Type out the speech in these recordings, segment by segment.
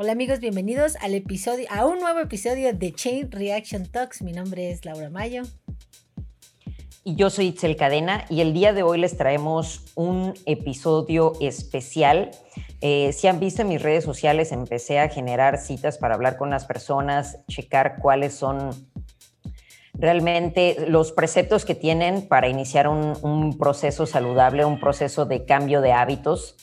Hola amigos, bienvenidos al episodio, a un nuevo episodio de Chain Reaction Talks. Mi nombre es Laura Mayo. Y yo soy Itzel Cadena y el día de hoy les traemos un episodio especial. Eh, si han visto en mis redes sociales, empecé a generar citas para hablar con las personas, checar cuáles son realmente los preceptos que tienen para iniciar un, un proceso saludable, un proceso de cambio de hábitos.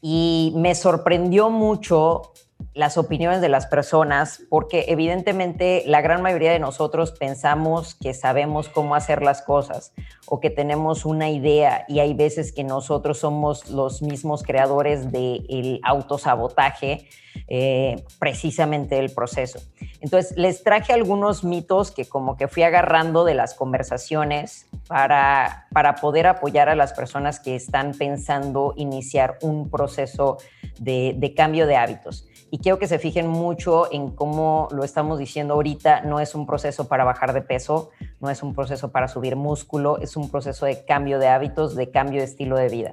Y me sorprendió mucho las opiniones de las personas, porque evidentemente la gran mayoría de nosotros pensamos que sabemos cómo hacer las cosas o que tenemos una idea y hay veces que nosotros somos los mismos creadores del autosabotaje eh, precisamente del proceso. Entonces, les traje algunos mitos que como que fui agarrando de las conversaciones para, para poder apoyar a las personas que están pensando iniciar un proceso de, de cambio de hábitos y quiero que se fijen mucho en cómo lo estamos diciendo ahorita, no es un proceso para bajar de peso, no es un proceso para subir músculo, es un proceso de cambio de hábitos, de cambio de estilo de vida.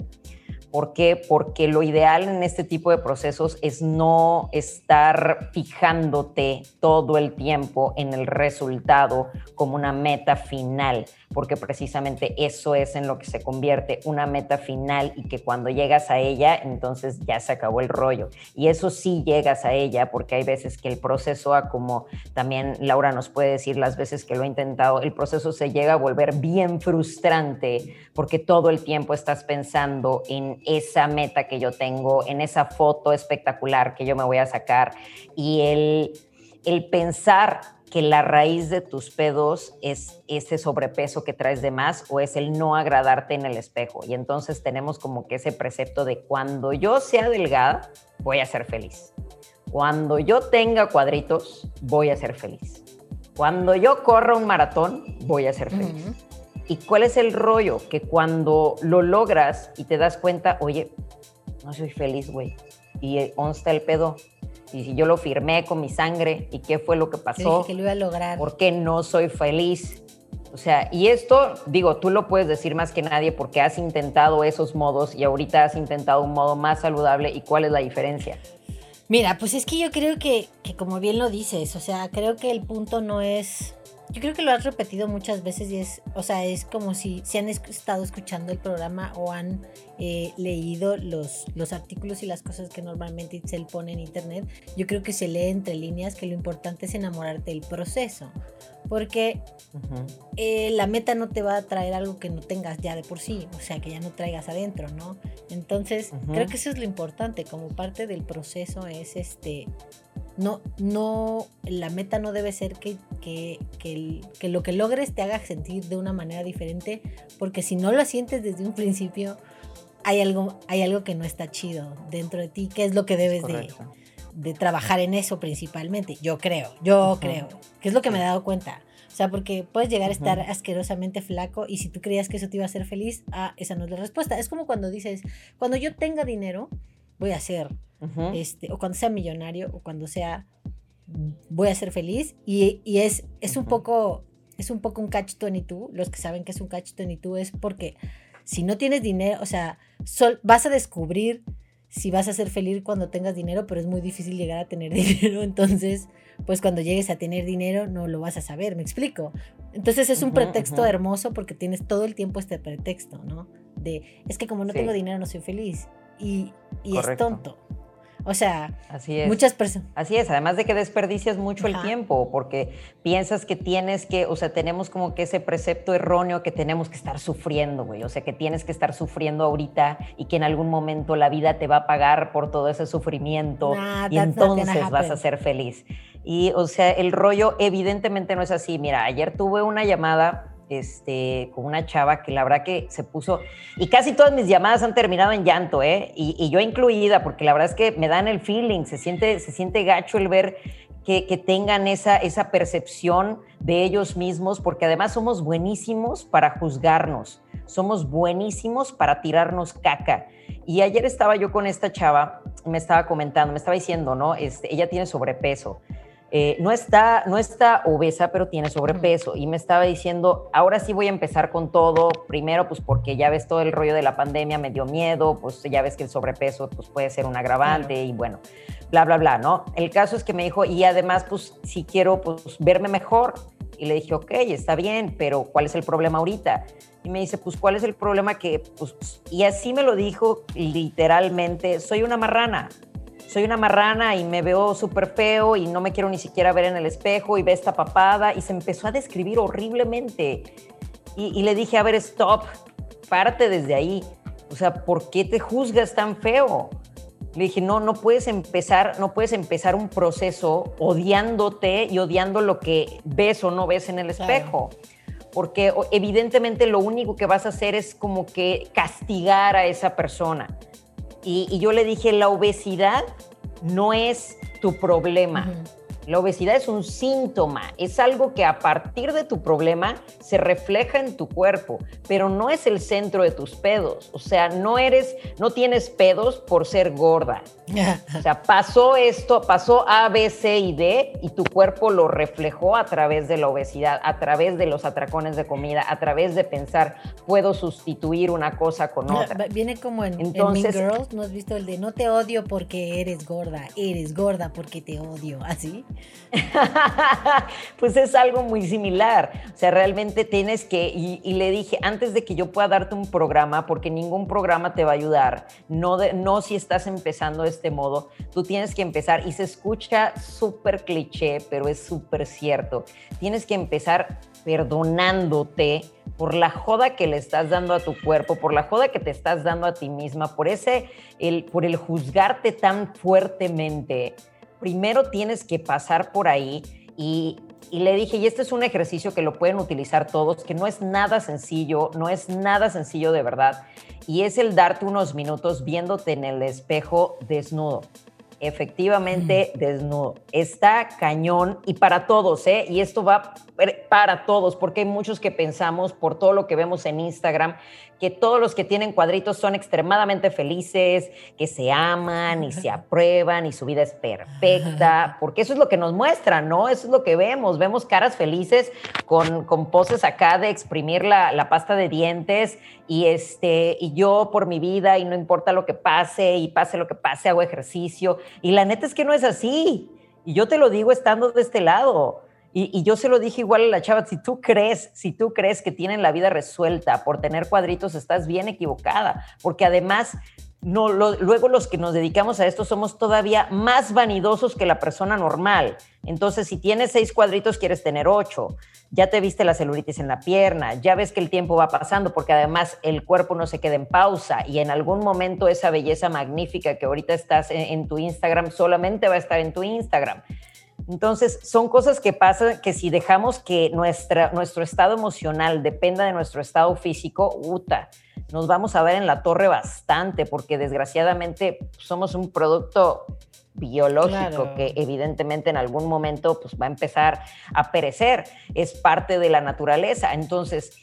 ¿Por qué? Porque lo ideal en este tipo de procesos es no estar fijándote todo el tiempo en el resultado como una meta final, porque precisamente eso es en lo que se convierte una meta final y que cuando llegas a ella, entonces ya se acabó el rollo. Y eso sí llegas a ella, porque hay veces que el proceso, como también Laura nos puede decir las veces que lo ha intentado, el proceso se llega a volver bien frustrante porque todo el tiempo estás pensando en esa meta que yo tengo, en esa foto espectacular que yo me voy a sacar y el, el pensar que la raíz de tus pedos es ese sobrepeso que traes de más o es el no agradarte en el espejo. Y entonces tenemos como que ese precepto de cuando yo sea delgada, voy a ser feliz. Cuando yo tenga cuadritos, voy a ser feliz. Cuando yo corra un maratón, voy a ser feliz. ¿Y cuál es el rollo? Que cuando lo logras y te das cuenta, oye, no soy feliz, güey. Y eh, ¿dónde está el pedo? Y si yo lo firmé con mi sangre, ¿y qué fue lo que pasó? que lo iba a lograr. ¿Por qué no soy feliz? O sea, y esto, digo, tú lo puedes decir más que nadie porque has intentado esos modos y ahorita has intentado un modo más saludable. ¿Y cuál es la diferencia? Mira, pues es que yo creo que, que como bien lo dices, o sea, creo que el punto no es yo creo que lo has repetido muchas veces y es, o sea, es como si, si han estado escuchando el programa o han eh, leído los, los artículos y las cosas que normalmente se pone en internet, yo creo que se lee entre líneas que lo importante es enamorarte del proceso, porque eh, la meta no te va a traer algo que no tengas ya de por sí, o sea, que ya no traigas adentro, ¿no? Entonces, creo que eso es lo importante, como parte del proceso es este no, no, la meta no debe ser que, que, que, lo que logres te haga sentir de una manera diferente, porque si no lo sientes desde un principio, hay algo, hay algo que no está chido dentro de ti, que es lo que debes de, de, trabajar en eso principalmente, yo creo, yo creo, que es lo que me he dado cuenta. O sea, porque puedes llegar a estar asquerosamente flaco y si tú creías que eso te iba a hacer feliz, ah, esa no es la respuesta. Es como cuando dices, cuando yo tenga dinero, voy a hacer este, o cuando sea millonario, o cuando sea, voy a ser feliz. Y, y es, es un poco, es un poco un catch 22. Los que saben que es un catch 22 es porque si no tienes dinero, o sea, sol, vas a descubrir si vas a ser feliz cuando tengas dinero, pero es muy difícil llegar a tener dinero. Entonces, pues cuando llegues a tener dinero no lo vas a saber, ¿me explico? Entonces es un pretexto hermoso porque tienes todo el tiempo este pretexto, ¿no? De, es que como no tengo dinero no soy feliz. Y, y es tonto. O sea, Así es. muchas personas. Así es, además de que desperdicias mucho el tiempo, porque piensas que tienes que, o sea, tenemos como que ese precepto erróneo que tenemos que estar sufriendo, güey. O sea, que tienes que estar sufriendo ahorita y que en algún momento la vida te va a pagar por todo ese sufrimiento y entonces vas a ser feliz. Y, o sea, el rollo evidentemente no es así. Mira, ayer tuve una llamada este, con una chava que la verdad que se puso, y casi todas mis llamadas han terminado en llanto, ¿eh? Y, yo incluida, porque la verdad es que me dan el feeling, se siente, se siente gacho el ver que, tengan esa, esa percepción de ellos mismos, porque además somos buenísimos para juzgarnos, somos buenísimos para tirarnos caca. Y ayer estaba yo con esta chava, me estaba comentando, me estaba diciendo, ¿no? Este, ella tiene sobrepeso eh, no, está, no está obesa, pero tiene sobrepeso. Y me estaba diciendo, ahora sí voy a empezar con todo. Primero, pues porque ya ves todo el rollo de la pandemia, me dio miedo, pues ya ves que el sobrepeso pues, puede ser un agravante y bueno, bla, bla, bla, ¿no? El caso es que me dijo, y además, pues si quiero pues, verme mejor. Y le dije, ok, está bien, pero ¿cuál es el problema ahorita? Y me dice, pues, ¿cuál es el problema que, pues, y así me lo dijo literalmente, soy una marrana soy una marrana y me veo súper feo y no me quiero ni siquiera ver en el espejo y ve esta papada y se empezó a describir horriblemente. Y, le dije, a ver, stop, parte desde ahí. O sea, ¿por qué te juzgas tan feo? Le dije, no, no puedes empezar, no puedes empezar un proceso odiándote y odiando lo que ves o no ves en el espejo. Porque evidentemente lo único que vas a hacer es como que castigar a esa persona. Y, yo le dije, la obesidad no es tu problema. La obesidad es un síntoma, es algo que a partir de tu problema se refleja en tu cuerpo, pero no es el centro de tus pedos. O sea, no eres, no tienes pedos por ser gorda. o sea, pasó esto, pasó A, B, C y D y tu cuerpo lo reflejó a través de la obesidad, a través de los atracones de comida, a través de pensar, puedo sustituir una cosa con otra. Viene como en, Entonces, en Mean Girls, ¿no has visto el de no te odio porque eres gorda, eres gorda porque te odio, así? pues es algo muy similar. O sea, realmente tienes que, y, le dije, antes de que yo pueda darte un programa, porque ningún programa te va a ayudar, no, no si estás empezando de este modo, tú tienes que empezar, y se escucha súper cliché, pero es súper cierto, tienes que empezar perdonándote por la joda que le estás dando a tu cuerpo, por la joda que te estás dando a ti misma, por ese, el, por el juzgarte tan fuertemente primero tienes que pasar por ahí y, le dije, y este es un ejercicio que lo pueden utilizar todos, que no es nada sencillo, no es nada sencillo de verdad, y es el darte unos minutos viéndote en el espejo desnudo. Efectivamente, desnudo. Está cañón y para todos, ¿eh? Y esto va para todos, porque hay muchos que pensamos por todo lo que vemos en Instagram que todos los que tienen cuadritos son extremadamente felices, que se aman y se aprueban y su vida es perfecta, porque eso es lo que nos muestran, ¿no? Eso es lo que vemos. Vemos caras felices con, con poses acá de exprimir la, la, pasta de dientes y, este, y yo por mi vida y no importa lo que pase y pase lo que pase, hago ejercicio. Y la neta es que no es así. Y yo te lo digo estando de este lado. Y, yo se lo dije igual a la chava, si tú crees, si tú crees que tienen la vida resuelta por tener cuadritos, estás bien equivocada, porque además no, luego los que nos dedicamos a esto somos todavía más vanidosos que la persona normal. Entonces, si tienes seis cuadritos, quieres tener ocho. Ya te viste la celulitis en la pierna, ya ves que el tiempo va pasando, porque además el cuerpo no se queda en pausa y en algún momento esa belleza magnífica que ahorita estás en tu Instagram solamente va a estar en tu Instagram. Entonces, son cosas que pasan que si dejamos que nuestra, nuestro estado emocional dependa de nuestro estado físico, uta, nos vamos a ver en la torre bastante, porque desgraciadamente somos un producto biológico que evidentemente en algún momento pues, va a empezar a perecer, es parte de la naturaleza. Entonces,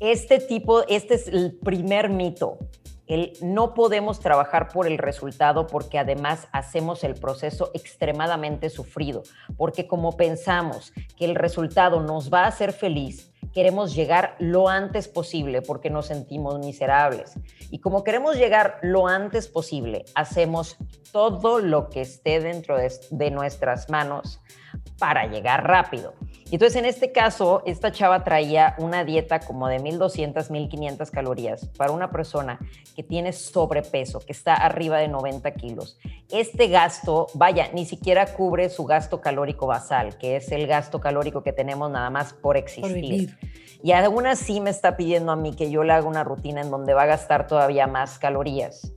este tipo, este es el primer mito el no podemos trabajar por el resultado porque además hacemos el proceso extremadamente sufrido, porque como pensamos que el resultado nos va a hacer feliz, queremos llegar lo antes posible porque nos sentimos miserables. Y como queremos llegar lo antes posible, hacemos todo lo que esté dentro de, nuestras manos para llegar rápido. Y entonces en este caso, esta chava traía una dieta como de 1200, 1500 calorías para una persona que tiene sobrepeso, que está arriba de 90 kilos. Este gasto, vaya, ni siquiera cubre su gasto calórico basal, que es el gasto calórico que tenemos nada más por existir. y aún así me está pidiendo a mí que yo le haga una rutina en donde va a gastar todavía más calorías.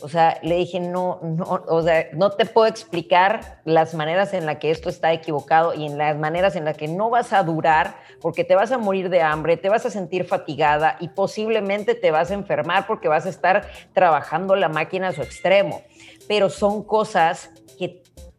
O sea, le dije, no, no, o sea, no te puedo explicar las maneras en las que esto está equivocado y en las maneras en las que no vas a durar porque te vas a morir de hambre, te vas a sentir fatigada y posiblemente te vas a enfermar porque vas a estar trabajando la máquina a su extremo. Pero son cosas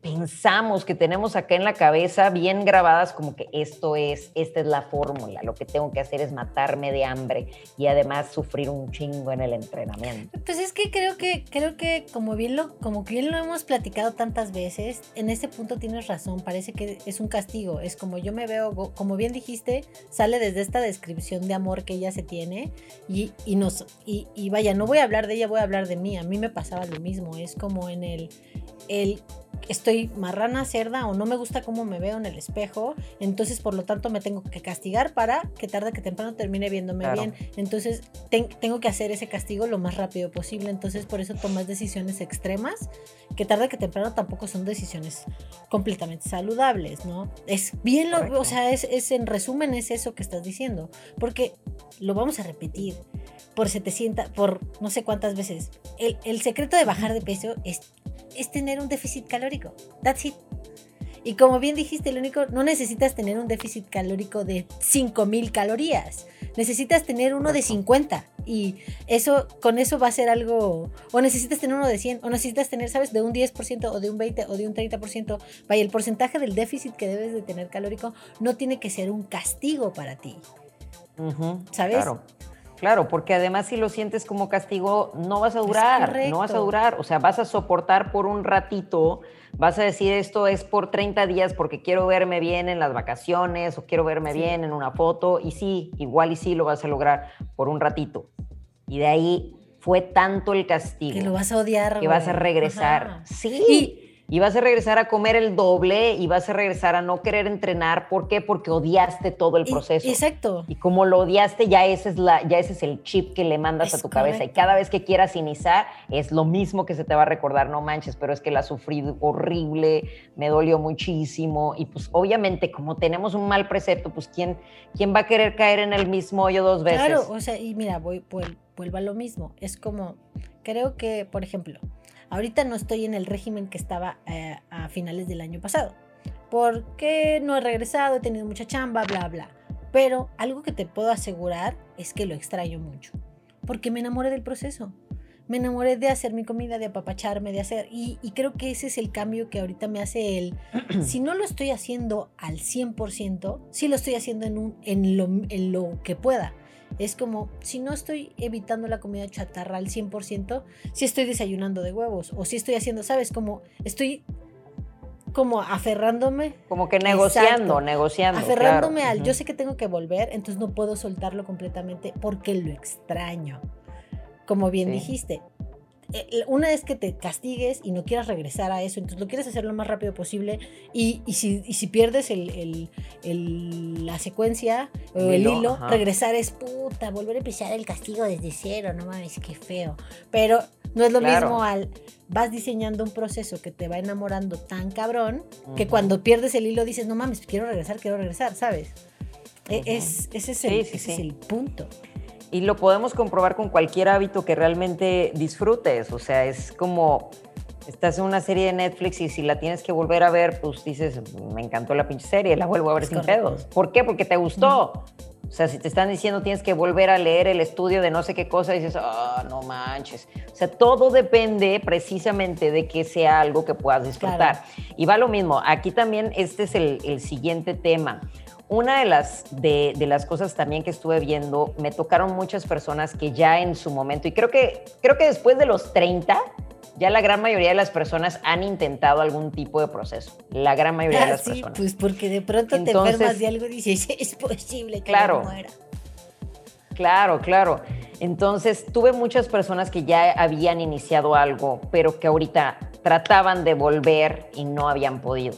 pensamos que tenemos acá en la cabeza bien grabadas como que esto es, esta es la fórmula, lo que tengo que hacer es matarme de hambre y además sufrir un chingo en el entrenamiento. Pues es que creo que, creo que como bien lo, como bien lo hemos platicado tantas veces, en este punto tienes razón, parece que es un castigo, es como yo me veo, como bien dijiste, sale desde esta descripción de amor que ella se tiene y, y nos, y, y vaya, no voy a hablar de ella, voy a hablar de mí, a mí me pasaba lo mismo, es como en el, el estoy marrana, cerda o no me gusta cómo me veo en el espejo, entonces por lo tanto me tengo que castigar para que tarde que temprano termine viéndome bien. Entonces tengo que hacer ese castigo lo más rápido posible, entonces por eso tomas decisiones extremas que tarde que temprano tampoco son decisiones completamente saludables, ¿no? Es bien lo, o sea, es, es en resumen es eso que estás diciendo, porque lo vamos a repetir por 700, por no sé cuántas veces. El, el secreto de bajar de peso es es tener un déficit calórico. That's it. Y como bien dijiste, lo único, no necesitas tener un déficit calórico de 5000 calorías. Necesitas tener uno de 50 y eso con eso va a ser algo o necesitas tener uno de 100 o necesitas tener, ¿sabes? de un 10% o de un 20 o de un 30%. Vaya, el porcentaje del déficit que debes de tener calórico no tiene que ser un castigo para ti. ¿Sabes? Claro. Claro, porque además si lo sientes como castigo, no vas a durar, no vas a durar, o sea, vas a soportar por un ratito, vas a decir esto es por 30 días porque quiero verme bien en las vacaciones o quiero verme bien en una foto, y sí, igual y sí lo vas a lograr por un ratito. Y de ahí fue tanto el castigo. Que lo vas a odiar. Que vas a regresar. Sí y vas a regresar a comer el doble y vas a regresar a no querer entrenar. ¿Por qué? Porque odiaste todo el proceso. Exacto. Y como lo odiaste, ya ese es, la, ya ese es el chip que le mandas a tu cabeza. Y cada vez que quieras iniciar, es lo mismo que se te va a recordar, no manches, pero es que la sufrí horrible, me dolió muchísimo. Y pues obviamente, como tenemos un mal precepto, pues ¿quién, quién va a querer caer en el mismo hoyo dos veces? Claro, o sea, y mira, voy, vuelvo a lo mismo. Es como, creo que, por ejemplo, Ahorita no estoy en el régimen que estaba eh, a finales del año pasado. Porque no he regresado, he tenido mucha chamba, bla, bla. Pero algo que te puedo asegurar es que lo extraño mucho. Porque me enamoré del proceso. Me enamoré de hacer mi comida, de apapacharme, de hacer. Y, y creo que ese es el cambio que ahorita me hace el. si no lo estoy haciendo al 100%, sí lo estoy haciendo en, un, en, lo, en lo que pueda. Es como, si no estoy evitando la comida chatarra al 100%, si estoy desayunando de huevos o si estoy haciendo, ¿sabes? Como estoy como aferrándome. Como que negociando, negociando. Aferrándome al, yo sé que tengo que volver, entonces no puedo soltarlo completamente porque lo extraño. Como bien dijiste, una vez que te castigues y no quieras regresar a eso, entonces lo quieres hacer lo más rápido posible y, si, si, pierdes el, la secuencia o el hilo, regresar es puta, volver a empezar el castigo desde cero, no mames, qué feo. Pero no es lo mismo al vas diseñando un proceso que te va enamorando tan cabrón que cuando pierdes el hilo dices, no mames, quiero regresar, quiero regresar, ¿sabes? E, es, ese es ese es el punto y lo podemos comprobar con cualquier hábito que realmente disfrutes. O sea, es como estás en una serie de Netflix y si la tienes que volver a ver, pues dices, me encantó la pinche serie, la vuelvo a ver sin pedos. ¿Por qué? Porque te gustó. O sea, si te están diciendo tienes que volver a leer el estudio de no sé qué cosa, dices, ah, no manches. O sea, todo depende precisamente de que sea algo que puedas disfrutar. Y va lo mismo, aquí también este es el, el siguiente tema. Una de las, de, las cosas también que estuve viendo, me tocaron muchas personas que ya en su momento, y creo que, creo que después de los 30, ya la gran mayoría de las personas han intentado algún tipo de proceso. La gran mayoría de ah, las sí, personas. Pues porque de pronto te enfermas de algo y dices, es posible que claro, muera. Claro, claro. Entonces tuve muchas personas que ya habían iniciado algo, pero que ahorita trataban de volver y no habían podido.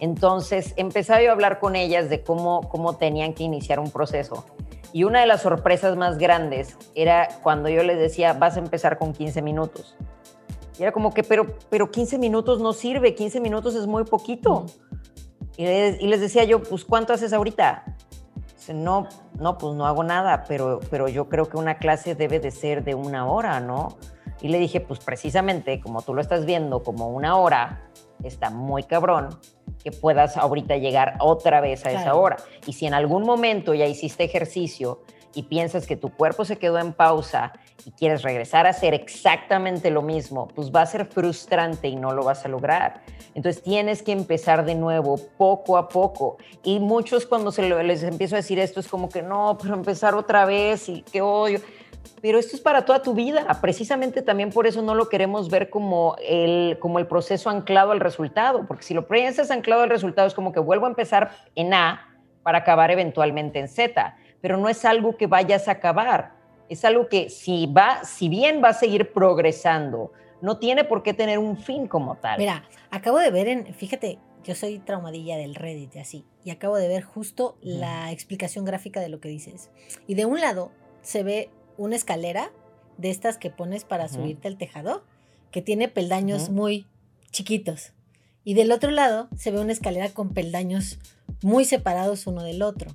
Entonces empezaba yo a hablar con ellas de cómo, cómo tenían que iniciar un proceso. Y una de las sorpresas más grandes era cuando yo les decía, vas a empezar con 15 minutos. Y era como que, pero, pero 15 minutos no sirve, 15 minutos es muy poquito. Y les, decía yo, pues ¿cuánto haces ahorita? no, no, pues no hago nada, pero, pero yo creo que una clase debe de ser de una hora, ¿no? Y le dije, pues precisamente como tú lo estás viendo como una hora, está muy cabrón que puedas ahorita llegar otra vez a esa hora. Y si en algún momento ya hiciste ejercicio y piensas que tu cuerpo se quedó en pausa y quieres regresar a hacer exactamente lo mismo, pues va a ser frustrante y no lo vas a lograr. Entonces tienes que empezar de nuevo, poco a poco. Y muchos cuando se les empiezo a decir esto es como que no, pero empezar otra vez y qué odio pero esto es para toda tu vida. Precisamente también por eso no lo queremos ver como el, como el proceso anclado al resultado, porque si lo piensas anclado al resultado es como que vuelvo a empezar en A para acabar eventualmente en Z, pero no es algo que vayas a acabar, es algo que si va, si bien va a seguir progresando, no tiene por qué tener un fin como tal. Mira, acabo de ver en, fíjate, yo soy traumadilla del Reddit así, y acabo de ver justo la explicación gráfica de lo que dices. Y de un lado se ve una escalera de estas que pones para subirte al tejado, que tiene peldaños muy chiquitos. Y del otro lado se ve una escalera con peldaños muy separados uno del otro.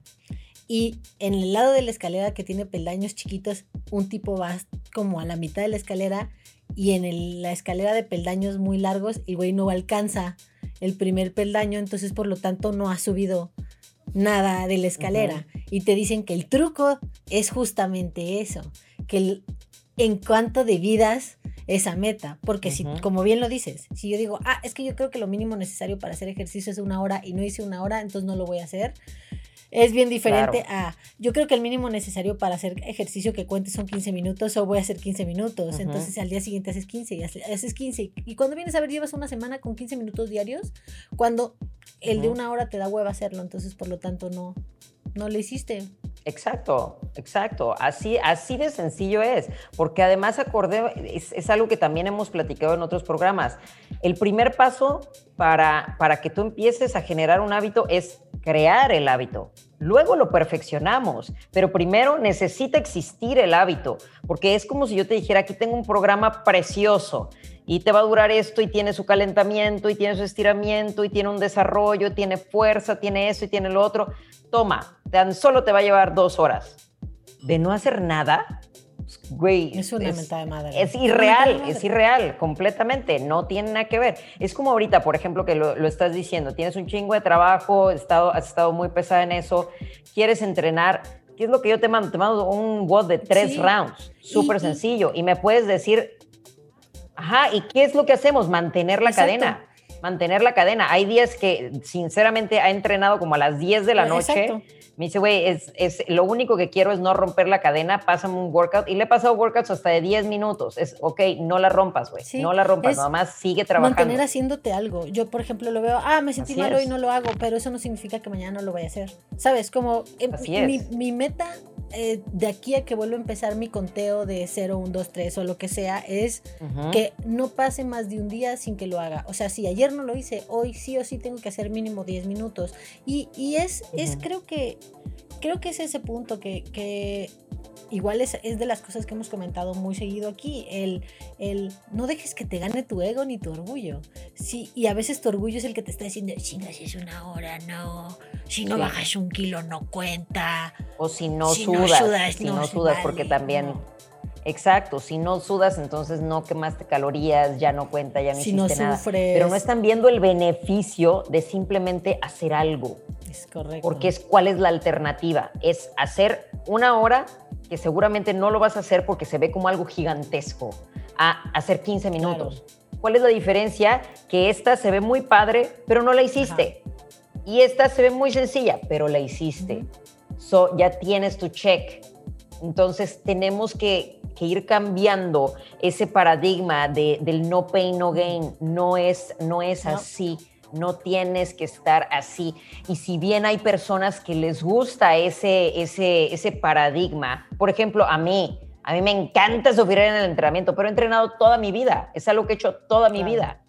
Y en el lado de la escalera que tiene peldaños chiquitos, un tipo va como a la mitad de la escalera y en la escalera de peldaños muy largos, el güey no alcanza el primer peldaño, entonces por lo tanto no ha subido nada de la escalera. Y te dicen que el truco es justamente eso, que en cuanto de vidas esa meta, porque si, como bien lo dices, si yo digo, ah, es que yo creo que lo mínimo necesario para hacer ejercicio es una hora y no hice una hora, entonces no lo voy a hacer, es bien diferente a, yo creo que el mínimo necesario para hacer ejercicio que cuente son 15 minutos o voy a hacer 15 minutos. Entonces al día siguiente haces 15 y haces 15. Y cuando vienes a ver, llevas una semana con 15 minutos diarios, cuando el de una hora te da hueva hacerlo. Entonces, por lo tanto, no, no lo hiciste. Exacto, exacto. Así, así de sencillo es. Porque además acordé, es, es, algo que también hemos platicado en otros programas. El primer paso para, para que tú empieces a generar un hábito es crear el hábito. Luego lo perfeccionamos, pero primero necesita existir el hábito, porque es como si yo te dijera, aquí tengo un programa precioso y te va a durar esto y tiene su calentamiento y tiene su estiramiento y tiene un desarrollo, tiene fuerza, tiene eso y tiene lo otro. Toma, tan solo te va a llevar dos horas. De no hacer nada, güey. Es una es, de madre. Es irreal, es irreal, completamente. No tiene nada que ver. Es como ahorita, por ejemplo, que lo, estás diciendo. Tienes un chingo de trabajo, has estado, has estado muy pesada en eso, quieres entrenar. ¿Qué es lo que yo te mando? Te mando un WOD de tres rounds, súper sencillo. Y me puedes decir, ajá, ¿y qué es lo que hacemos? Mantener la cadena. Mantener la cadena. Hay días que, sinceramente, ha entrenado como a las 10 de la noche. Exacto me dice, güey, es, es, lo único que quiero es no romper la cadena, pásame un workout. Y le he pasado workouts hasta de 10 minutos. Es, ok, no la rompas, güey. no la rompas, nada más sigue trabajando. Mantener haciéndote algo. Yo, por ejemplo, lo veo, ah, me sentí mal hoy y no lo hago, pero eso no significa que mañana no lo vaya a hacer. ¿Sabes? Como em, mi, mi, meta eh, de aquí a que vuelva a empezar mi conteo de 0, 1, 2, 3 o lo que sea, es que no pase más de un día sin que lo haga. O sea, si ayer no lo hice, hoy sí o sí tengo que hacer mínimo 10 minutos. Y, y es, es creo que creo que es ese punto que, igual es, de las cosas que hemos comentado muy seguido aquí, el, el no dejes que te gane tu ego ni tu orgullo. Sí, y a veces tu orgullo es el que te está diciendo, si es una hora, no, si no bajas un kilo no cuenta. O si no sudas, si no, sudas, porque también... Exacto, si no sudas, entonces no quemaste calorías, ya no cuenta, ya no si hiciste no nada. Pero no están viendo el beneficio de simplemente hacer algo. Es correcto. Porque es cuál es la alternativa. Es hacer una hora que seguramente no lo vas a hacer porque se ve como algo gigantesco, a hacer 15 minutos. ¿Cuál es la diferencia? Que esta se ve muy padre, pero no la hiciste. Y esta se ve muy sencilla, pero la hiciste. So, ya tienes tu check. Entonces tenemos que, que ir cambiando ese paradigma de, del no pain, no gain. No es, no es así. No tienes que estar así. Y si bien hay personas que les gusta ese, ese, ese paradigma, por ejemplo, a mí, a mí me encanta sufrir en el entrenamiento, pero he entrenado toda mi vida. Es algo que he hecho toda mi vida.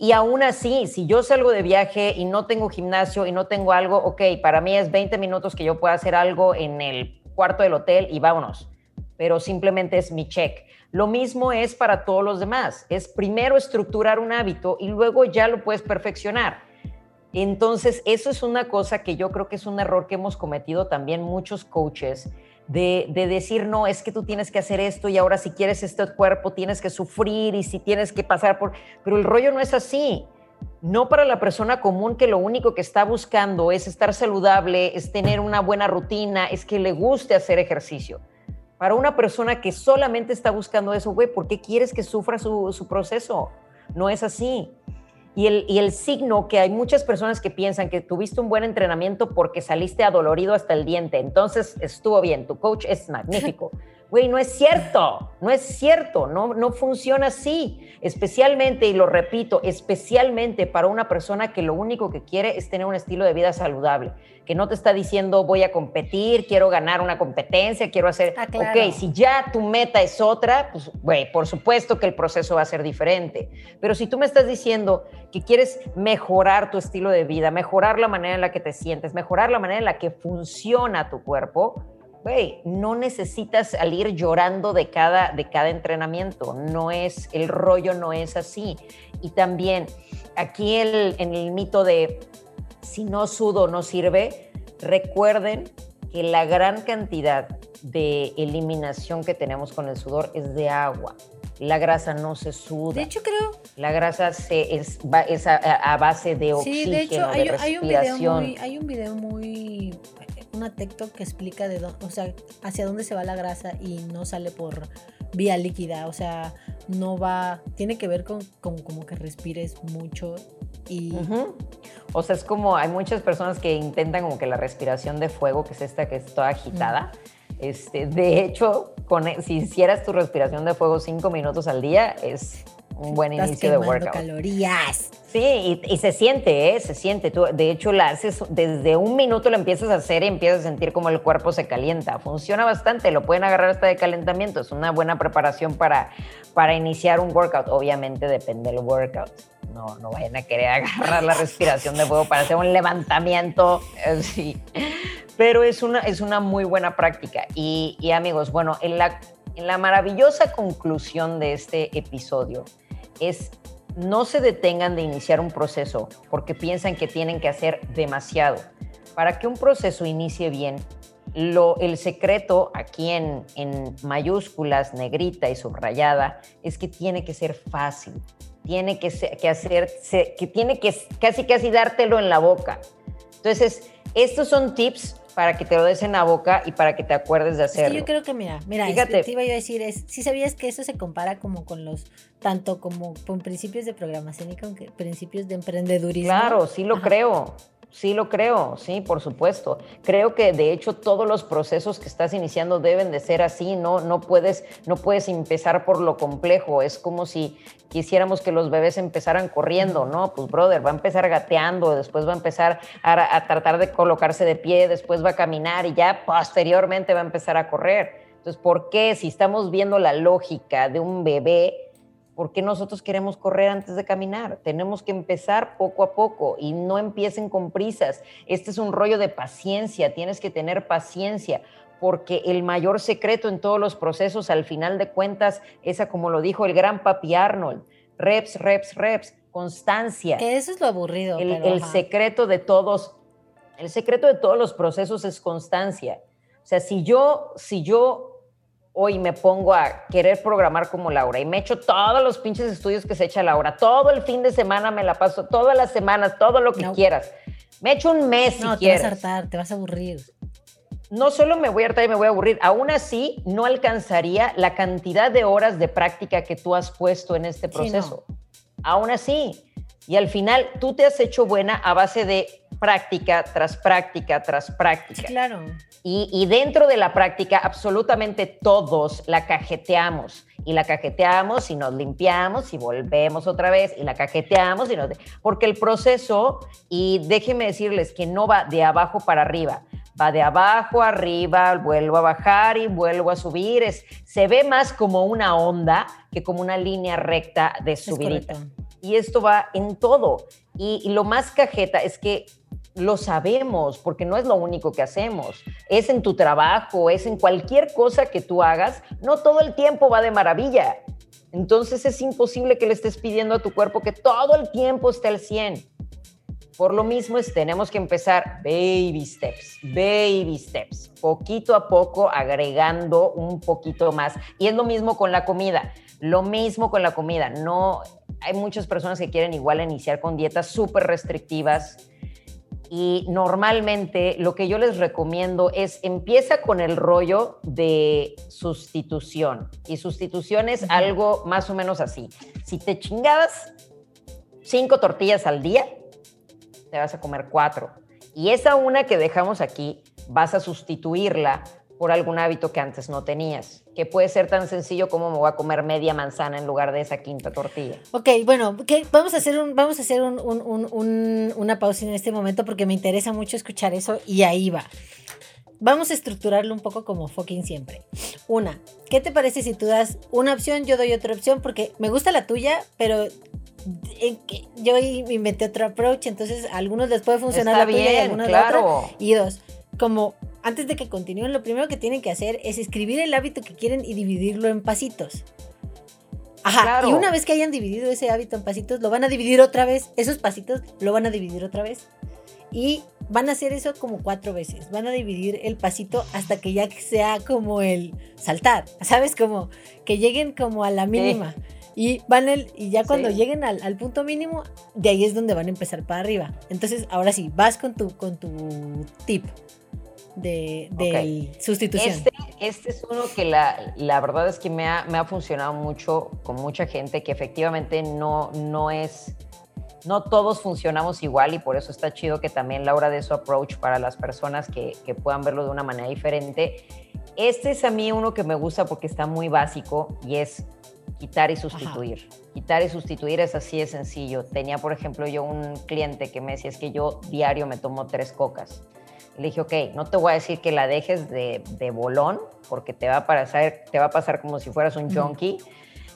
Y aún así, si yo salgo de viaje y no tengo gimnasio y no tengo algo, ok, para mí es 20 minutos que yo pueda hacer algo en el cuarto del hotel y vámonos pero simplemente es mi check. Lo mismo es para todos los demás. Es primero estructurar un hábito y luego ya lo puedes perfeccionar. Entonces, eso es una cosa que yo creo que es un error que hemos cometido también muchos coaches, de, decir, no, es que tú tienes que hacer esto y ahora si quieres este cuerpo tienes que sufrir y si tienes que pasar por... Pero el rollo no es así. No para la persona común que lo único que está buscando es estar saludable, es tener una buena rutina, es que le guste hacer ejercicio. Para una persona que solamente está buscando eso, güey, ¿por qué quieres que sufra su, proceso? No es así. Y el, y el, signo que hay muchas personas que piensan que tuviste un buen entrenamiento porque saliste adolorido hasta el diente, entonces estuvo bien, tu coach es magnífico. Güey, no es cierto, no es cierto, no, no funciona así. Especialmente, y lo repito, especialmente para una persona que lo único que quiere es tener un estilo de vida saludable, que no te está diciendo voy a competir, quiero ganar una competencia, quiero hacer... Ah, ok, si ya tu meta es otra, pues, güey, por supuesto que el proceso va a ser diferente. Pero si tú me estás diciendo que quieres mejorar tu estilo de vida, mejorar la manera en la que te sientes, mejorar la manera en la que funciona tu cuerpo, güey, no necesitas salir llorando de cada, de cada entrenamiento. No es, el rollo no es así. Y también aquí el, en el mito de si no sudo no sirve, recuerden que la gran cantidad de eliminación que tenemos con el sudor es de agua. La grasa no se suda. De hecho, creo. La grasa se, es, a, base de oxígeno, sí, de, hecho, hay, Hay un, video muy, hay un video muy una TikTok que explica de o sea, hacia dónde se va la grasa y no sale por vía líquida, o sea, no va, tiene que ver con, como que respires mucho y... O sea, es como, hay muchas personas que intentan como que la respiración de fuego, que es esta que es toda agitada. Este, de hecho, con, e, si hicieras tu respiración de fuego cinco minutos al día, es un buen inicio de workout. calorías. Sí, y, se siente, ¿eh? Se siente. Tú, de hecho, la haces desde un minuto lo empiezas a hacer y empiezas a sentir como el cuerpo se calienta. Funciona bastante, lo pueden agarrar hasta de calentamiento. Es una buena preparación para, para iniciar un workout. Obviamente depende del workout. No, no vayan a querer agarrar la respiración de fuego para hacer un levantamiento. Eh, sí. Pero es una, es una muy buena práctica. Y, y amigos, bueno, en la, en la maravillosa conclusión de este episodio, es no se detengan de iniciar un proceso porque piensan que tienen que hacer demasiado. Para que un proceso inicie bien, lo, el secreto aquí en, en mayúsculas, negrita y subrayada, es que tiene que ser fácil, tiene que, que hacer, que tiene que casi casi dártelo en la boca. Entonces, estos son tips para que te lo des en la boca y para que te acuerdes de hacerlo. yo creo que, mira, mira, Fíjate. te iba a decir, es, si sabías que eso se compara como con los, tanto como con principios de programación y con principios de emprendedurismo. Claro, sí lo creo. Sí, lo creo, sí, por supuesto. Creo que de hecho todos los procesos que estás iniciando deben de ser así, no, no, puedes, no puedes empezar por lo complejo. Es como si quisiéramos que los bebés empezaran corriendo, ¿no? Pues brother, va a empezar gateando, después va a empezar a, a tratar de colocarse de pie, después va a caminar y ya posteriormente va a empezar a correr. Entonces, ¿por qué si estamos viendo la lógica de un bebé? ¿Por qué nosotros queremos correr antes de caminar? Tenemos que empezar poco a poco y no empiecen con prisas. Este es un rollo de paciencia, tienes que tener paciencia porque el mayor secreto en todos los procesos, al final de cuentas, esa como lo dijo el gran papi Arnold, reps, reps, reps, constancia. eso es lo aburrido. El, el secreto de todos, el secreto de todos los procesos es constancia. O sea, si yo, si yo hoy me pongo a querer programar como Laura y me echo todos los pinches estudios que se echa Laura, todo el fin de semana me la paso, todas las semanas, todo lo que quieras. Me echo un mes no, te vas a hartar, te vas a aburrir. No solo me voy a hartar y me voy a aburrir, aún así no alcanzaría la cantidad de horas de práctica que tú has puesto en este proceso. Aún así. Y al final tú te has hecho buena a base de práctica tras práctica tras práctica. Claro. Y, dentro de la práctica, absolutamente todos la cajeteamos. Y la cajeteamos y nos limpiamos y volvemos otra vez y la cajeteamos y nos... Porque el proceso, y déjenme decirles que no va de abajo para arriba, va de abajo arriba, vuelvo a bajar y vuelvo a subir. Es, se ve más como una onda que como una línea recta de subidita. Y esto va en todo. Y, lo más cajeta es que lo sabemos, porque no es lo único que hacemos. Es en tu trabajo, es en cualquier cosa que tú hagas, no todo el tiempo va de maravilla. Entonces es imposible que le estés pidiendo a tu cuerpo que todo el tiempo esté al 100. Por lo mismo es, tenemos que empezar baby steps, baby steps, poquito a poco agregando un poquito más. Y es lo mismo con la comida, lo mismo con la comida. No, hay muchas personas que quieren igual iniciar con dietas súper restrictivas y normalmente lo que yo les recomiendo es empieza con el rollo de sustitución. Y sustitución es algo más o menos así. Si te chingabas cinco tortillas al día, te vas a comer cuatro. Y esa una que dejamos aquí, vas a sustituirla por algún hábito que antes no tenías, que puede ser tan sencillo como me voy a comer media manzana en lugar de esa quinta tortilla. Ok, bueno, vamos a hacer, un, vamos a hacer una pausa en este momento porque me interesa mucho escuchar eso y ahí va. Vamos a estructurarlo un poco como fucking siempre. Una, ¿qué te parece si tú das una opción, yo doy otra opción? Porque me gusta la tuya, pero yo inventé otro approach, entonces a algunos les puede funcionar la tuya y a algunos claro. Y dos, como antes de que continúen, lo primero que tienen que hacer es escribir el hábito que quieren y dividirlo en pasitos. Ajá, y una vez que hayan dividido ese hábito en pasitos, lo van a dividir otra vez. Esos pasitos lo van a dividir otra vez. Y van a hacer eso como cuatro veces. Van a dividir el pasito hasta que ya sea como el saltar. ¿Sabes? Como que lleguen como a la mínima. Y van el, y ya cuando lleguen al, al, punto mínimo, de ahí es donde van a empezar para arriba. Entonces, ahora sí, vas con tu, con tu tip de, sustitución. Este, este, es uno que la, la verdad es que me ha, me ha, funcionado mucho con mucha gente que efectivamente no, no es, no todos funcionamos igual y por eso está chido que también Laura de su approach para las personas que, que puedan verlo de una manera diferente. Este es a mí uno que me gusta porque está muy básico y es quitar y sustituir. Quitar y sustituir es así de sencillo. Tenía, por ejemplo, yo un cliente que me decía, es que yo diario me tomo tres cocas. Le dije, ok, no te voy a decir que la dejes de, de bolón, porque te va, a pasar, te va a pasar como si fueras un junkie.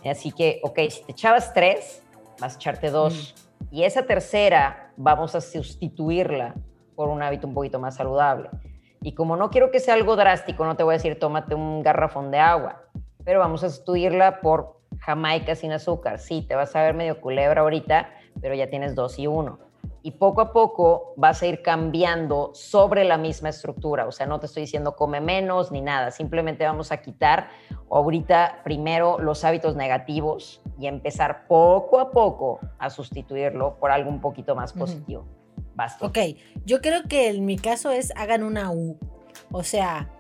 Así que, ok, si te echabas tres, vas a echarte dos. Y esa tercera vamos a sustituirla por un hábito un poquito más saludable. Y como no quiero que sea algo drástico, no te voy a decir tómate un garrafón de agua, pero vamos a sustituirla por jamaica sin azúcar. Sí, te vas a ver medio culebra ahorita, pero ya tienes dos y uno y poco a poco vas a ir cambiando sobre la misma estructura. O sea, no te estoy diciendo come menos ni nada, simplemente vamos a quitar ahorita primero los hábitos negativos y empezar poco a poco a sustituirlo por algo un poquito más positivo. Basta. Ok, yo creo que en mi caso es hagan una U. O sea,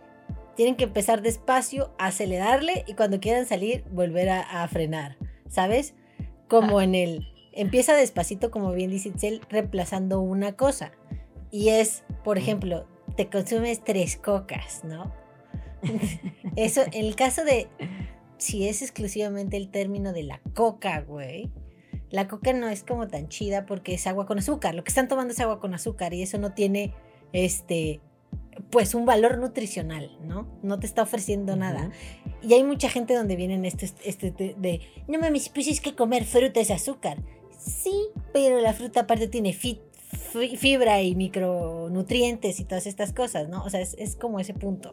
tienen que empezar despacio, acelerarle y cuando quieran salir, volver a, a frenar. ¿Sabes? Como en el empieza despacito, como bien dice Itzel, reemplazando una cosa. Y es, por ejemplo, te consumes tres cocas, ¿no? Eso, en el caso de, si es exclusivamente el término de la coca, güey, la coca no es como tan chida porque es agua con azúcar. Lo que están tomando es agua con azúcar y eso no tiene, este, pues un valor nutricional, ¿no? No te está ofreciendo nada. Y hay mucha gente donde vienen este, este de, de, no mames, pues es que comer fruta es azúcar. Sí, pero la fruta aparte tiene fibra y micronutrientes y todas estas cosas, ¿no? O sea, es, como ese punto.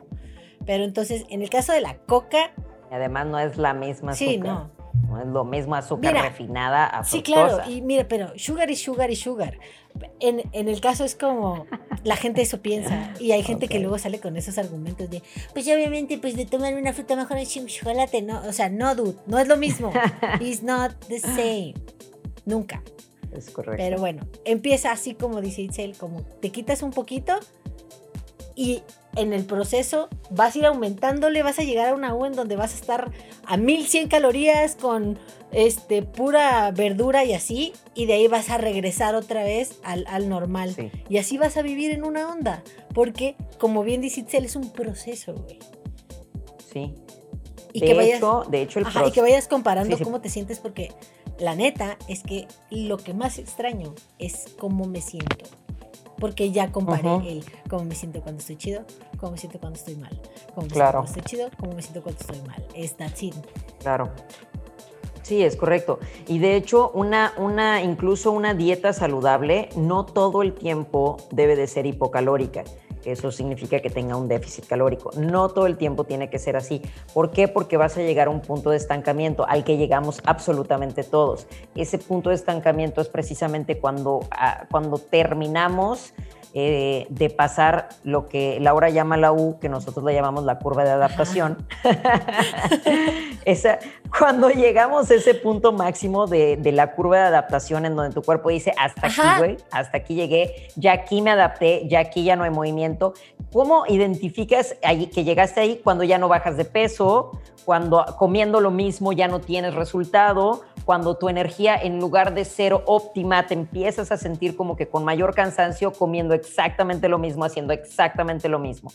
Pero entonces, en el caso de la coca... además no es la misma azúcar. Sí, no. No es lo mismo azúcar refinada a Sí, claro. Y mira, pero sugar y sugar y sugar. En, el caso es como la gente eso piensa y hay gente que luego sale con esos argumentos de pues obviamente pues de tomar una fruta mejor es chocolate no o sea no dude no es lo mismo it's not the same Nunca. Es correcto. Pero bueno, empieza así como dice Itzel, como te quitas un poquito y en el proceso vas a ir aumentándole, vas a llegar a una U en donde vas a estar a 1100 calorías con este, pura verdura y así, y de ahí vas a regresar otra vez al, normal. Y así vas a vivir en una onda, porque como bien dice Itzel, es un proceso, güey. Sí. Y, que, vayas, de hecho, el y que vayas comparando cómo te sientes, porque la neta es que lo que más extraño es cómo me siento. Porque ya comparé el cómo me siento cuando estoy chido, cómo me siento cuando estoy mal. Cómo me siento cuando estoy chido, cómo me siento cuando estoy mal. Es así. Claro. Sí, es correcto. Y de hecho, una, una, incluso una dieta saludable no todo el tiempo debe de ser hipocalórica eso significa que tenga un déficit calórico. No todo el tiempo tiene que ser así. ¿Por qué? Porque vas a llegar a un punto de estancamiento al que llegamos absolutamente todos. Ese punto de estancamiento es precisamente cuando, ah, cuando terminamos eh, de pasar lo que Laura llama la U, que nosotros la llamamos la curva de adaptación. Esa, cuando llegamos a ese punto máximo de, la curva de adaptación en donde tu cuerpo dice, hasta aquí, güey, hasta aquí llegué, ya aquí me adapté, ya aquí ya no hay movimiento. ¿Cómo identificas ahí, que llegaste ahí cuando ya no bajas de peso, cuando comiendo lo mismo ya no tienes resultado, cuando tu energía en lugar de ser óptima te empiezas a sentir como que con mayor cansancio comiendo exactamente lo mismo, haciendo exactamente lo mismo.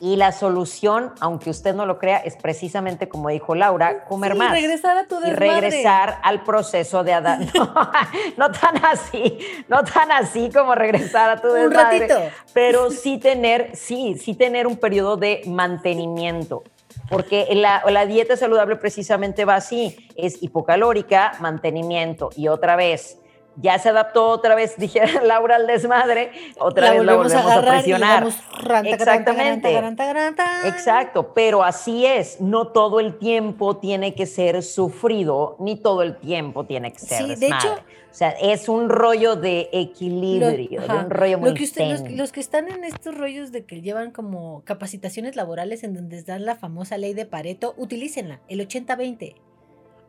Y la solución, aunque usted no lo crea, es precisamente como dijo Laura, comer más. Regresar a tu Y regresar al proceso de adaptación. No, tan así, no tan así como regresar a tu desmadre. Un ratito. Pero sí tener, sí, sí tener un periodo de mantenimiento porque la, la, dieta saludable precisamente va así, es hipocalórica, mantenimiento y otra vez. Ya se adaptó otra vez, dijera Laura al desmadre, otra vez la volvemos a, presionar. Exactamente. Exacto, pero así es, no todo el tiempo tiene que ser sufrido, ni todo el tiempo tiene que ser sí, De hecho, o sea, es un rollo de equilibrio, de un rollo muy los, los, que están en estos rollos de que llevan como capacitaciones laborales en donde dan la famosa ley de Pareto, utilícenla, el 80-20.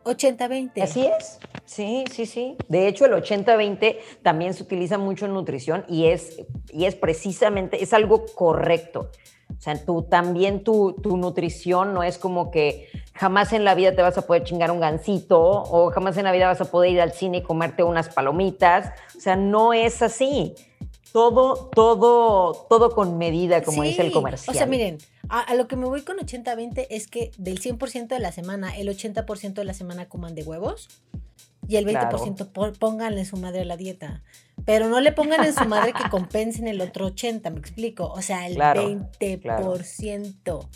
80-20. Así es. Sí, sí, sí. De hecho, el 80-20 también se utiliza mucho en nutrición y es, y es precisamente, es algo correcto. O sea, tú, también tu, tu, nutrición no es como que jamás en la vida te vas a poder chingar un gansito o jamás en la vida vas a poder ir al cine y comerte unas palomitas. O sea, no es así. Todo, todo, todo con medida, como dice el comercial. O sea, miren, a, lo que me voy con 80-20 es que del 100% de la semana, el 80% de la semana coman de huevos y el 20% pónganle su madre a la dieta. Pero no le pongan en su madre que compensen el otro 80, me explico. O sea, el 20%.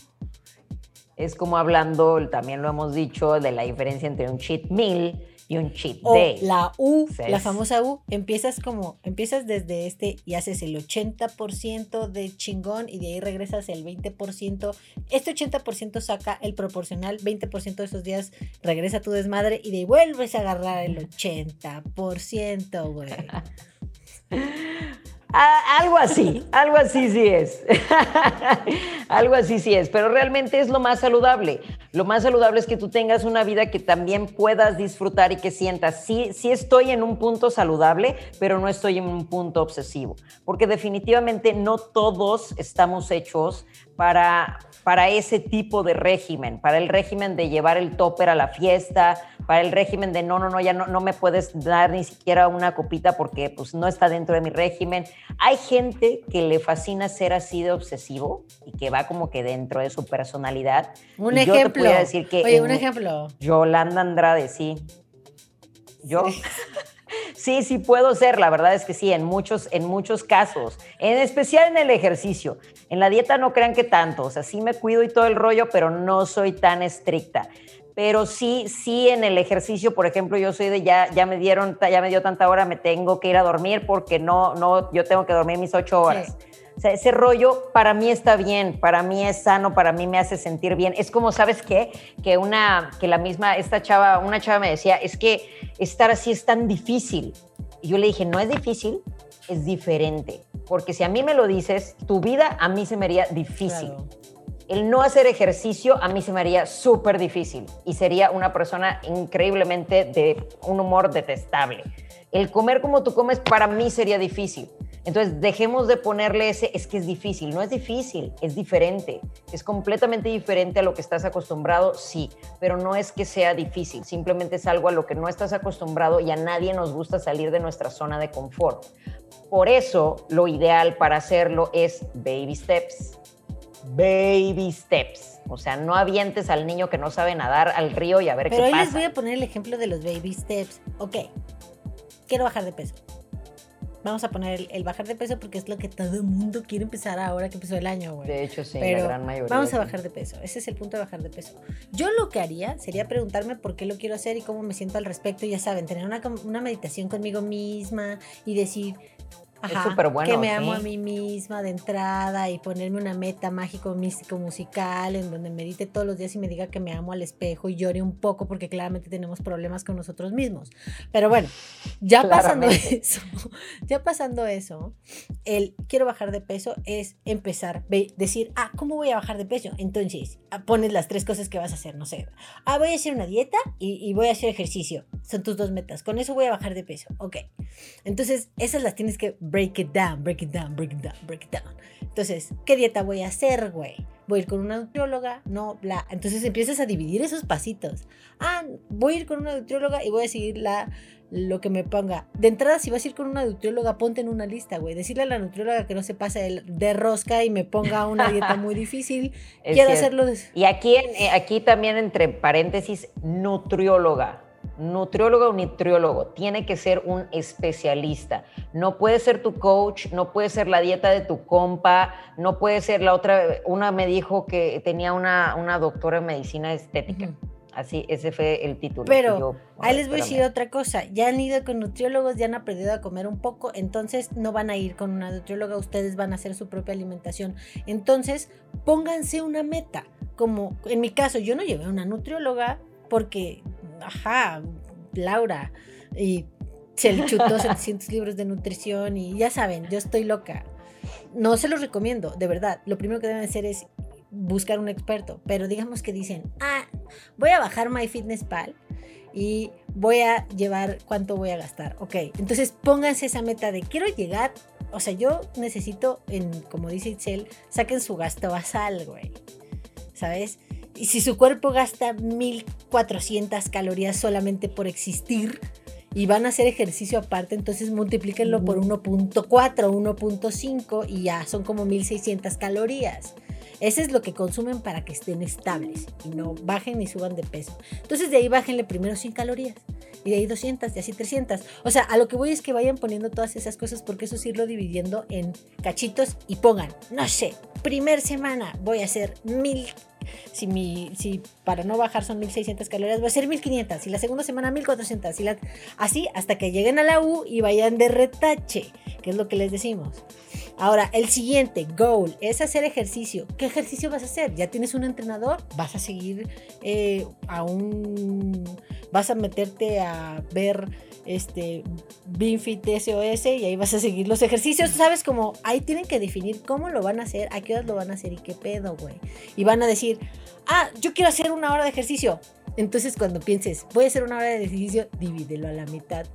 Es como hablando, también lo hemos dicho, de la diferencia entre un cheat meal y un cheat day. La U, la famosa U, empiezas como, empiezas desde este y haces el 80% de chingón y de ahí regresas el 20%. Este 80% saca el proporcional, 20% de esos días regresa tu desmadre y de ahí vuelves a agarrar el 80%, güey. algo así, algo así sí es. algo así sí es, pero realmente es lo más saludable. Lo más saludable es que tú tengas una vida que también puedas disfrutar y que sientas, sí estoy en un punto saludable, pero no estoy en un punto obsesivo. Porque definitivamente no todos estamos hechos para, para ese tipo de régimen, para el régimen de llevar el topper a la fiesta, para el régimen de no, no, no, ya no, no me puedes dar ni siquiera una copita porque pues no está dentro de mi régimen. Hay gente que le fascina ser así de obsesivo y que va como que dentro de su personalidad. Un ejemplo. Yo te decir que Oye, un ejemplo. Yolanda Andrade, sí. Yo. Sí, sí puedo ser, la verdad es que sí, en muchos, en muchos casos, en especial en el ejercicio. En la dieta no crean que tanto, o sea, sí me cuido y todo el rollo, pero no soy tan estricta. Pero sí, sí en el ejercicio, por ejemplo, yo soy de ya, ya me dieron, ya me dio tanta hora, me tengo que ir a dormir porque no, no, yo tengo que dormir mis ocho horas. O sea, ese rollo para mí está bien, para mí es sano, para mí me hace sentir bien. Es como, ¿sabes qué? Que una, que la misma, esta chava, una chava me decía, es que estar así es tan difícil. Y yo le dije, no es difícil, es diferente. Porque si a mí me lo dices, tu vida a mí se me haría difícil. El no hacer ejercicio a mí se me haría súper difícil y sería una persona increíblemente de un humor detestable. El comer como tú comes para mí sería difícil. Entonces, dejemos de ponerle ese, es que es difícil. No es difícil, es diferente. Es completamente diferente a lo que estás acostumbrado, sí, pero no es que sea difícil. Simplemente es algo a lo que no estás acostumbrado y a nadie nos gusta salir de nuestra zona de confort. Por eso, lo ideal para hacerlo es baby steps. Baby steps. O sea, no avientes al niño que no sabe nadar al río y a ver qué pasa. Pero hoy les voy a poner el ejemplo de los baby steps. Ok, quiero bajar de peso vamos a poner el, bajar de peso porque es lo que todo el mundo quiere empezar ahora que empezó el año, güey. De hecho, sí, la gran mayoría. Vamos a bajar de peso. Ese es el punto de bajar de peso. Yo lo que haría sería preguntarme por qué lo quiero hacer y cómo me siento al respecto. Ya saben, tener una, una meditación conmigo misma y decir, es súper bueno. Que me amo a mí misma de entrada y ponerme una meta mágico, místico, musical, en donde medite todos los días y me diga que me amo al espejo y llore un poco porque claramente tenemos problemas con nosotros mismos. Pero bueno, ya pasando eso, ya pasando eso, el quiero bajar de peso es empezar, decir, ah, ¿cómo voy a bajar de peso? Entonces, ah, pones las tres cosas que vas a hacer, no sé. Ah, voy a hacer una dieta y, y voy a hacer ejercicio. Son tus dos metas. Con eso voy a bajar de peso. Ok. Entonces, esas las tienes que break it down, break it down, break it down, break it down. Entonces, ¿qué dieta voy a hacer, güey? Voy a ir con una nutrióloga, no, bla. Entonces empiezas a dividir esos pasitos. Ah, voy a ir con una nutrióloga y voy a seguir la, lo que me ponga. De entrada, si vas a ir con una nutrióloga, ponte en una lista, güey. Decirle a la nutrióloga que no se pase de rosca y me ponga una dieta muy difícil. Quiero hacerlo. Y aquí, eh, aquí también, entre paréntesis, nutrióloga nutriólogo o nutriólogo, tiene que ser un especialista. No puede ser tu coach, no puede ser la dieta de tu compa, no puede ser la otra. Una me dijo que tenía una, una doctora en medicina estética. Así, ese fue el título. Pero ahí les voy a decir otra cosa. Ya han ido con nutriólogos, ya han aprendido a comer un poco, entonces no van a ir con una nutrióloga, ustedes van a hacer su propia alimentación. Entonces, pónganse una meta. Como en mi caso, yo no llevé a una nutrióloga porque ajá, Laura, y se chutó 700 libros de nutrición y ya saben, yo estoy loca. No se los recomiendo, de verdad. Lo primero que deben hacer es buscar un experto, pero digamos que dicen, ah, voy a bajar MyFitnessPal y voy a llevar cuánto voy a gastar. Ok, entonces pónganse esa meta de quiero llegar, o sea, yo necesito, en, como dice Itzel, saquen su gasto basal, güey. ¿Sabes? Y si su cuerpo gasta 1400 calorías solamente por existir y van a hacer ejercicio aparte, entonces multiplíquenlo por 1.4, 1.5 y ya son como 1600 calorías. Ese es lo que consumen para que estén estables y no bajen ni suban de peso. Entonces de ahí bájenle primero 100 calorías y de ahí 200 y así 300. O sea, a lo que voy es que vayan poniendo todas esas cosas porque eso es irlo dividiendo en cachitos y pongan, no sé, primer semana voy a hacer mil si, mi, si para no bajar son 1600 calorías, va a ser 1500. Y la segunda semana 1400. Y así hasta que lleguen a la U y vayan de retache, que es lo que les decimos. Ahora, el siguiente goal es hacer ejercicio. ¿Qué ejercicio vas a hacer? ¿Ya tienes un entrenador? ¿Vas a seguir eh, a un... vas a meterte a ver este BinFit SOS y ahí vas a seguir los ejercicios, ¿sabes? Como ahí tienen que definir cómo lo van a hacer, a qué horas lo van a hacer y qué pedo, güey. Y van a decir, ah, yo quiero hacer una hora de ejercicio. Entonces cuando pienses, voy a hacer una hora de ejercicio, divídelo a la mitad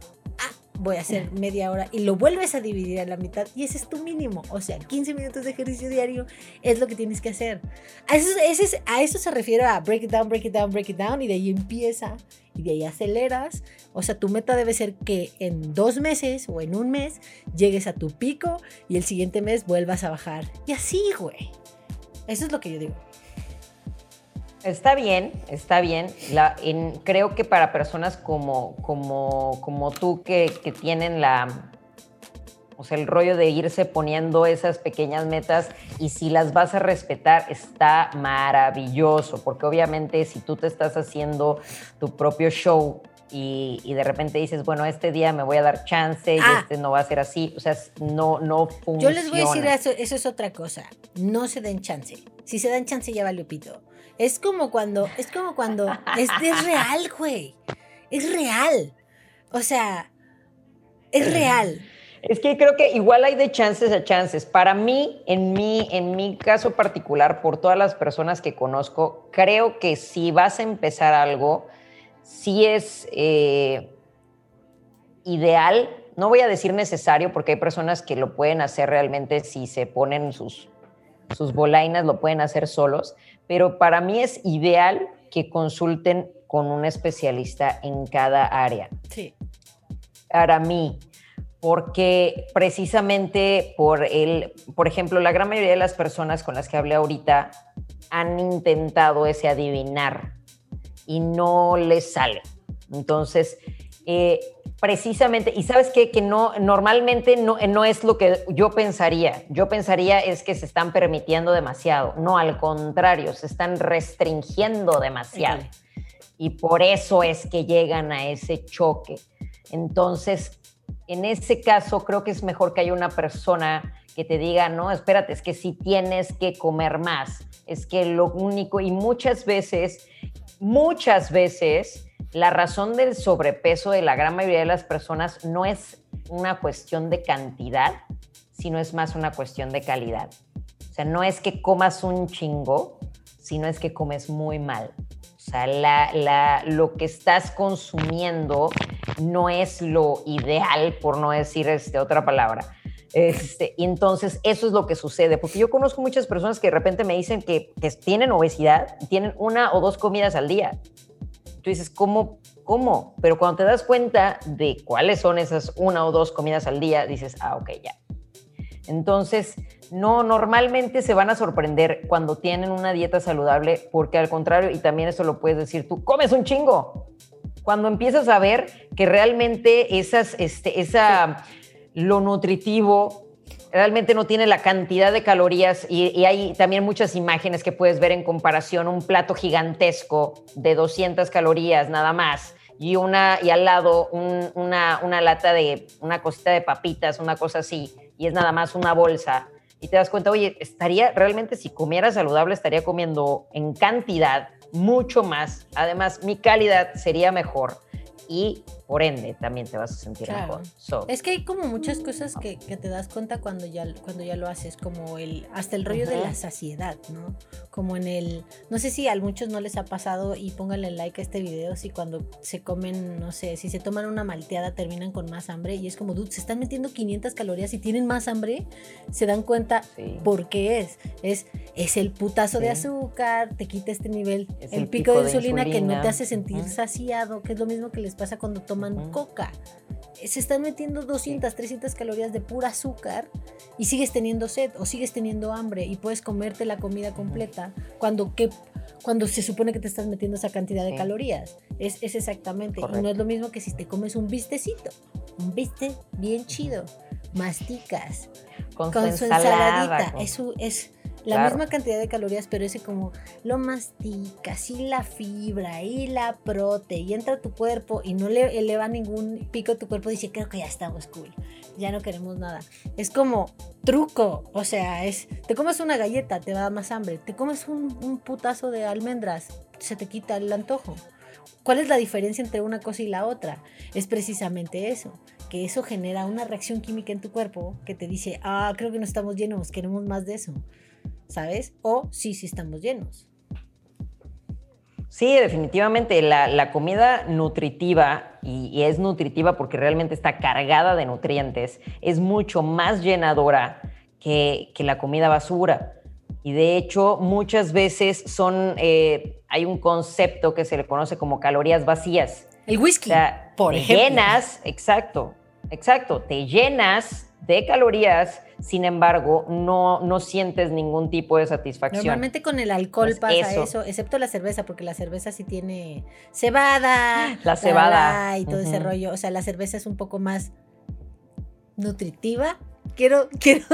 voy a hacer media hora y lo vuelves a dividir a la mitad y ese es tu mínimo. O sea, 15 minutos de ejercicio diario es lo que tienes que hacer. A eso, a eso se refiere a break it down, break it down, break it down y de ahí empieza y de ahí aceleras. O sea, tu meta debe ser que en dos meses o en un mes llegues a tu pico y el siguiente mes vuelvas a bajar. Y así, güey. Eso es lo que yo digo. Está bien, está bien. La, creo que para personas como, como, como tú que, que, tienen la, o sea, el rollo de irse poniendo esas pequeñas metas y si las vas a respetar, está maravilloso, porque obviamente si tú te estás haciendo tu propio show y, y, de repente dices, bueno, este día me voy a dar chance y ah. este no va a ser así. O sea, no, no funciona. Yo les voy a decir eso, eso es otra cosa. No se den chance. Si se dan chance ya vale pito. Es como cuando, es como cuando, es, real, güey. Es real. O sea, es real. Es que creo que igual hay de chances a chances. Para mí, en mi, en mi caso particular, por todas las personas que conozco, creo que si vas a empezar algo, sí es eh, ideal, no voy a decir necesario, porque hay personas que lo pueden hacer realmente si se ponen sus, sus bolainas, lo pueden hacer solos, pero para mí es ideal que consulten con un especialista en cada área. Sí. Para mí, porque precisamente por el, por ejemplo, la gran mayoría de las personas con las que hablé ahorita han intentado ese adivinar y no les sale. Entonces, eh, precisamente, y sabes qué? que no, normalmente no, no es lo que yo pensaría. Yo pensaría es que se están permitiendo demasiado. No, al contrario, se están restringiendo demasiado. Y por eso es que llegan a ese choque. Entonces, en ese caso creo que es mejor que haya una persona que te diga, no, espérate, es que si tienes que comer más, es que lo único, y muchas veces, muchas veces, la razón del sobrepeso de la gran mayoría de las personas no es una cuestión de cantidad, sino es más una cuestión de calidad. O sea, no es que comas un chingo, sino es que comes muy mal. O sea, la, lo que estás consumiendo no es lo ideal, por no decir este, otra palabra. Este, y entonces eso es lo que sucede, porque yo conozco muchas personas que de repente me dicen que, que tienen obesidad, tienen una o dos comidas al día. Tú dices, ¿cómo? ¿Cómo? Pero cuando te das cuenta de cuáles son esas una o dos comidas al día, dices, ah, ok, ya. Entonces, no, normalmente se van a sorprender cuando tienen una dieta saludable, porque al contrario, y también eso lo puedes decir tú, comes un chingo. Cuando empiezas a ver que realmente esas, este, esa, lo nutritivo realmente no tiene la cantidad de calorías y, hay también muchas imágenes que puedes ver en comparación, un plato gigantesco de 200 calorías nada más y, una, y al lado una, una lata de una cosita de papitas, una cosa así, y es nada más una bolsa y te das cuenta, oye, estaría realmente si comiera saludable, estaría comiendo en cantidad mucho más. Además, mi calidad sería mejor y por ende también te vas a sentir mejor. es que hay como muchas cosas que, te das cuenta cuando ya, cuando ya lo haces, como el, hasta el rollo de la saciedad, ¿no? Como en el, no sé si a muchos no les ha pasado y pónganle like a este video si cuando se comen, no sé, si se toman una malteada terminan con más hambre y es como, dude, se están metiendo 500 calorías y tienen más hambre, se dan cuenta por qué es. Es, es el putazo de azúcar, te quita este nivel, el, pico, de, insulina que no te hace sentir saciado, que es lo mismo que les pasa cuando toman coca. Se están metiendo 200, 300 calorías de pura azúcar y sigues teniendo sed o sigues teniendo hambre y puedes comerte la comida completa cuando, que, cuando se supone que te estás metiendo esa cantidad de calorías. Es, es exactamente. Y no es lo mismo que si te comes un bistecito, un biste bien chido, masticas con, su, ensaladita. Eso es la misma cantidad de calorías, pero ese como lo masticas y la fibra y la prote y entra a tu cuerpo y no le eleva ningún pico a tu cuerpo, dice, creo que ya estamos cool, ya no queremos nada. Es como truco, o sea, es, te comes una galleta, te va a dar más hambre, te comes un, un putazo de almendras, se te quita el antojo. ¿Cuál es la diferencia entre una cosa y la otra? Es precisamente eso, que eso genera una reacción química en tu cuerpo que te dice, ah, creo que no estamos llenos, queremos más de eso. ¿Sabes? O sí, sí estamos llenos. Sí, definitivamente la, comida nutritiva, y, es nutritiva porque realmente está cargada de nutrientes, es mucho más llenadora que, la comida basura. Y de hecho, muchas veces son, eh, hay un concepto que se le conoce como calorías vacías. El whisky, por te ejemplo. llenas, exacto, exacto, te llenas de calorías, sin embargo, no, no sientes ningún tipo de satisfacción. Normalmente con el alcohol pasa eso. excepto la cerveza, porque la cerveza sí tiene cebada. La cebada. y todo ese rollo. O sea, la cerveza es un poco más nutritiva, quiero, quiero,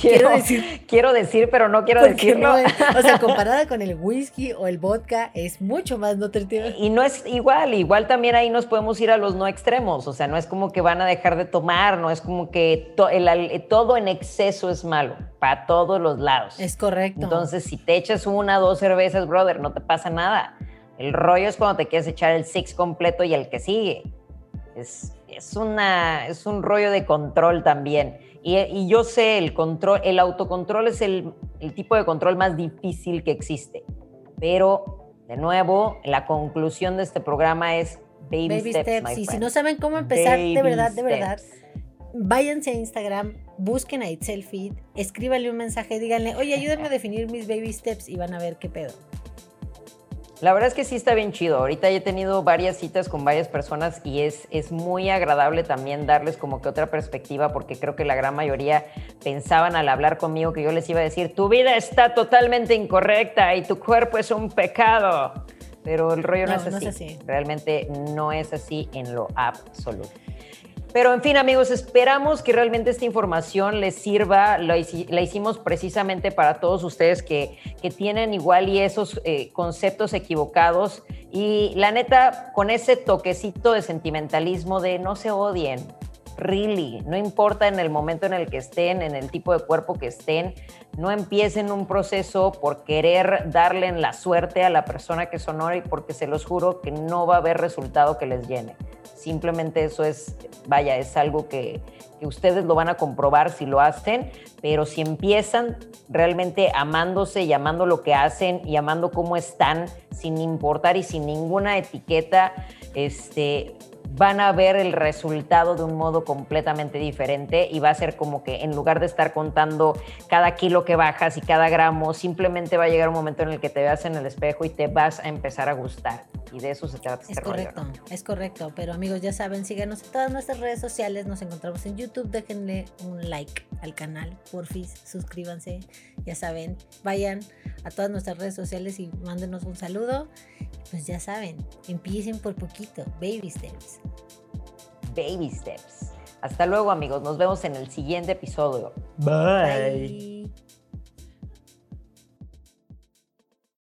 quiero, decir. Quiero decir, pero no quiero decirlo. o sea, comparada con el whisky o el vodka, es mucho más nutritiva. Y no es igual, igual también ahí nos podemos ir a los no extremos. O sea, no es como que van a dejar de tomar, no es como que todo en exceso es malo, para todos los lados. Es correcto. Entonces, si te echas una o dos cervezas, brother, no te pasa nada. El rollo es cuando te quieres echar el six completo y el que sigue. Es, es, una, es un rollo de control también. Y, yo sé, el control, el autocontrol es el, tipo de control más difícil que existe. Pero, de nuevo, la conclusión de este programa es baby, steps. y si no saben cómo empezar, de verdad, de verdad, váyanse a Instagram, busquen a Itself Feed, escríbanle un mensaje, díganle, oye, ayúdenme a definir mis baby steps y van a ver qué pedo. La verdad es que sí está bien chido. Ahorita he tenido varias citas con varias personas y es, es muy agradable también darles como que otra perspectiva porque creo que la gran mayoría pensaban al hablar conmigo que yo les iba a decir, tu vida está totalmente incorrecta y tu cuerpo es un pecado. Pero el rollo no, es, así. es así. Realmente no es así en lo absoluto. Pero en fin, amigos, esperamos que realmente esta información les sirva. La, hicimos precisamente para todos ustedes que, tienen igual y esos eh, conceptos equivocados. Y la neta, con ese toquecito de sentimentalismo de no se odien, really, no importa en el momento en el que estén, en el tipo de cuerpo que estén, no empiecen un proceso por querer darle en la suerte a la persona que son y porque se los juro que no va a haber resultado que les llene. Simplemente eso es, vaya, es algo que, que ustedes lo van a comprobar si lo hacen, pero si empiezan realmente amándose y amando lo que hacen y amando cómo están, sin importar y sin ninguna etiqueta, este, van a ver el resultado de un modo completamente diferente y va a ser como que en lugar de estar contando cada kilo que bajas y cada gramo, simplemente va a llegar un momento en el que te veas en el espejo y te vas a empezar a gustar. Y de eso se trata este Es correcto, es correcto. Pero amigos, ya saben, síganos en todas nuestras redes sociales. Nos encontramos en YouTube. Déjenle un like al canal, porfis. Suscríbanse. Ya saben, vayan a todas nuestras redes sociales y mándenos un saludo. Pues ya saben, empiecen por poquito. Baby steps. Baby steps. Hasta luego amigos, nos vemos en el siguiente episodio. Bye.